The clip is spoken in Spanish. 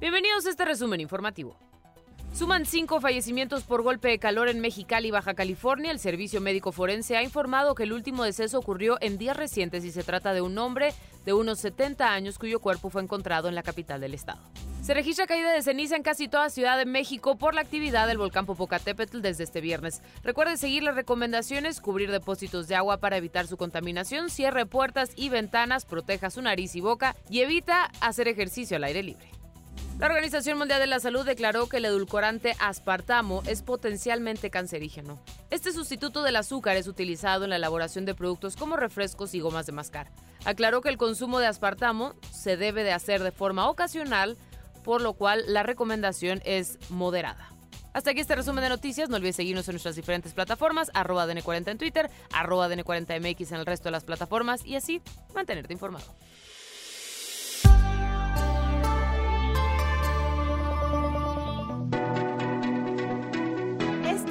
Bienvenidos a este resumen informativo. Suman cinco fallecimientos por golpe de calor en Mexicali, Baja California. El Servicio Médico Forense ha informado que el último deceso ocurrió en días recientes y se trata de un hombre de unos 70 años cuyo cuerpo fue encontrado en la capital del estado. Se registra caída de ceniza en casi toda Ciudad de México por la actividad del volcán Popocatépetl desde este viernes. Recuerde seguir las recomendaciones, cubrir depósitos de agua para evitar su contaminación, cierre puertas y ventanas, proteja su nariz y boca y evita hacer ejercicio al aire libre. La Organización Mundial de la Salud declaró que el edulcorante aspartamo es potencialmente cancerígeno. Este sustituto del azúcar es utilizado en la elaboración de productos como refrescos y gomas de mascar. Aclaró que el consumo de aspartamo se debe de hacer de forma ocasional, por lo cual la recomendación es moderada. Hasta aquí este resumen de noticias. No olvides seguirnos en nuestras diferentes plataformas, arroba DN40 en Twitter, arroba DN40MX en el resto de las plataformas y así mantenerte informado.